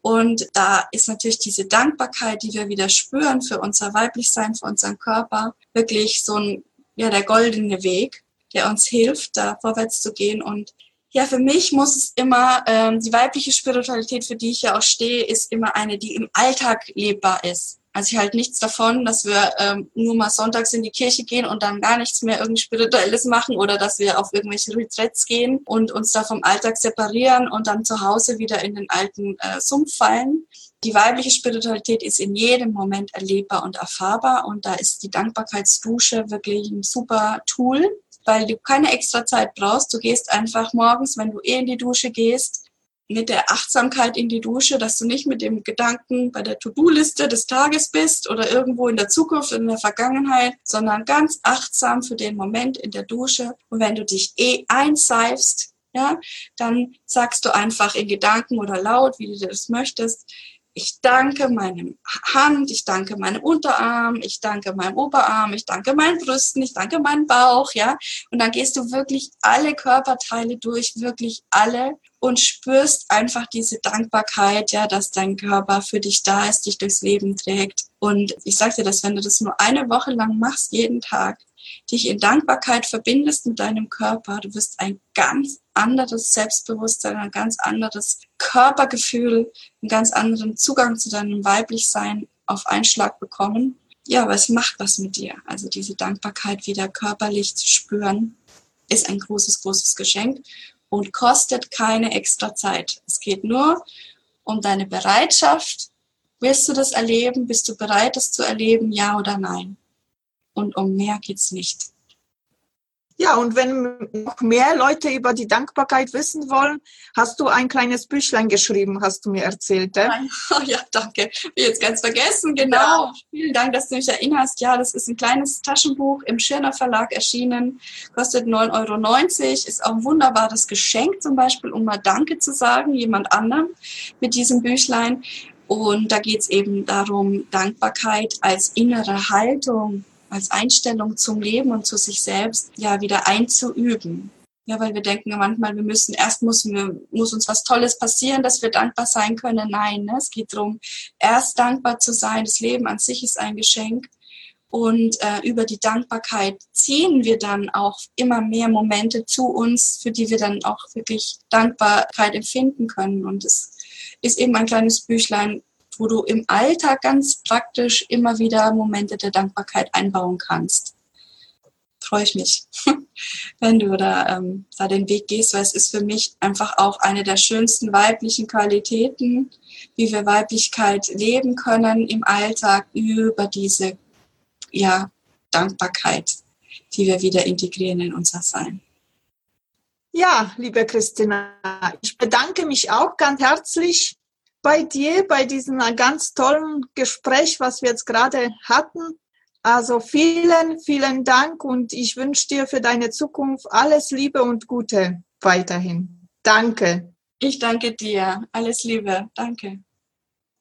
Speaker 2: Und da ist natürlich diese Dankbarkeit, die wir wieder spüren für unser Weiblichsein, für unseren Körper, wirklich so ein, ja, der goldene Weg der uns hilft, da vorwärts zu gehen. Und ja, für mich muss es immer, ähm, die weibliche Spiritualität, für die ich ja auch stehe, ist immer eine, die im Alltag lebbar ist. Also ich halte nichts davon, dass wir ähm, nur mal sonntags in die Kirche gehen und dann gar nichts mehr irgendwie Spirituelles machen oder dass wir auf irgendwelche Retreats gehen und uns da vom Alltag separieren und dann zu Hause wieder in den alten äh, Sumpf fallen. Die weibliche Spiritualität ist in jedem Moment erlebbar und erfahrbar und da ist die Dankbarkeitsdusche wirklich ein super Tool, weil du keine extra Zeit brauchst. Du gehst einfach morgens, wenn du eh in die Dusche gehst, mit der Achtsamkeit in die Dusche, dass du nicht mit dem Gedanken bei der To-Do-Liste des Tages bist oder irgendwo in der Zukunft, in der Vergangenheit, sondern ganz achtsam für den Moment in der Dusche. Und wenn du dich eh einseifst, ja, dann sagst du einfach in Gedanken oder laut, wie du das möchtest, ich danke meinem Hand, ich danke meinem Unterarm, ich danke meinem Oberarm, ich danke meinen Brüsten, ich danke meinem Bauch, ja. Und dann gehst du wirklich alle Körperteile durch, wirklich alle und spürst einfach diese Dankbarkeit, ja, dass dein Körper für dich da ist, dich durchs Leben trägt. Und ich sag dir das, wenn du das nur eine Woche lang machst, jeden Tag, dich in Dankbarkeit verbindest mit deinem Körper, du wirst ein ganz anderes Selbstbewusstsein, ein ganz anderes Körpergefühl, einen ganz anderen Zugang zu deinem Weiblichsein auf einen Schlag bekommen. Ja, aber es macht was mit dir. Also diese Dankbarkeit wieder körperlich zu spüren, ist ein großes, großes Geschenk und kostet keine extra Zeit. Es geht nur um deine Bereitschaft. Willst du das erleben? Bist du bereit, das zu erleben? Ja oder nein? Und um mehr geht's nicht.
Speaker 1: Ja, und wenn noch mehr Leute über die Dankbarkeit wissen wollen, hast du ein kleines Büchlein geschrieben, hast du mir erzählt.
Speaker 2: Äh? Ja, danke. Ich jetzt ganz vergessen, genau. Ja. Vielen Dank, dass du mich erinnerst. Ja, das ist ein kleines Taschenbuch im Schirner Verlag erschienen, kostet 9,90 Euro, ist auch ein wunderbares Geschenk zum Beispiel, um mal Danke zu sagen, jemand anderem mit diesem Büchlein. Und da geht es eben darum, Dankbarkeit als innere Haltung als Einstellung zum Leben und zu sich selbst ja wieder einzuüben. Ja, weil wir denken manchmal, wir müssen, erst müssen wir, muss uns was Tolles passieren, dass wir dankbar sein können. Nein, ne? es geht darum, erst dankbar zu sein. Das Leben an sich ist ein Geschenk. Und äh, über die Dankbarkeit ziehen wir dann auch immer mehr Momente zu uns, für die wir dann auch wirklich Dankbarkeit empfinden können. Und es ist eben ein kleines Büchlein, wo du im Alltag ganz praktisch immer wieder Momente der Dankbarkeit einbauen kannst freue ich mich, wenn du da, ähm, da den Weg gehst, weil es ist für mich einfach auch eine der schönsten weiblichen Qualitäten, wie wir Weiblichkeit leben können im Alltag über diese ja, Dankbarkeit, die wir wieder integrieren in unser Sein.
Speaker 1: Ja, liebe Christina, ich bedanke mich auch ganz herzlich bei dir, bei diesem ganz tollen Gespräch, was wir jetzt gerade hatten. Also vielen, vielen Dank und ich wünsche dir für deine Zukunft alles Liebe und Gute weiterhin. Danke.
Speaker 2: Ich danke dir. Alles Liebe. Danke.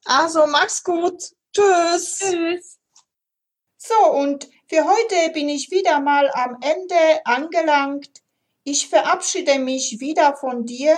Speaker 1: Also mach's gut. Tschüss.
Speaker 2: Tschüss.
Speaker 1: So, und für heute bin ich wieder mal am Ende angelangt. Ich verabschiede mich wieder von dir.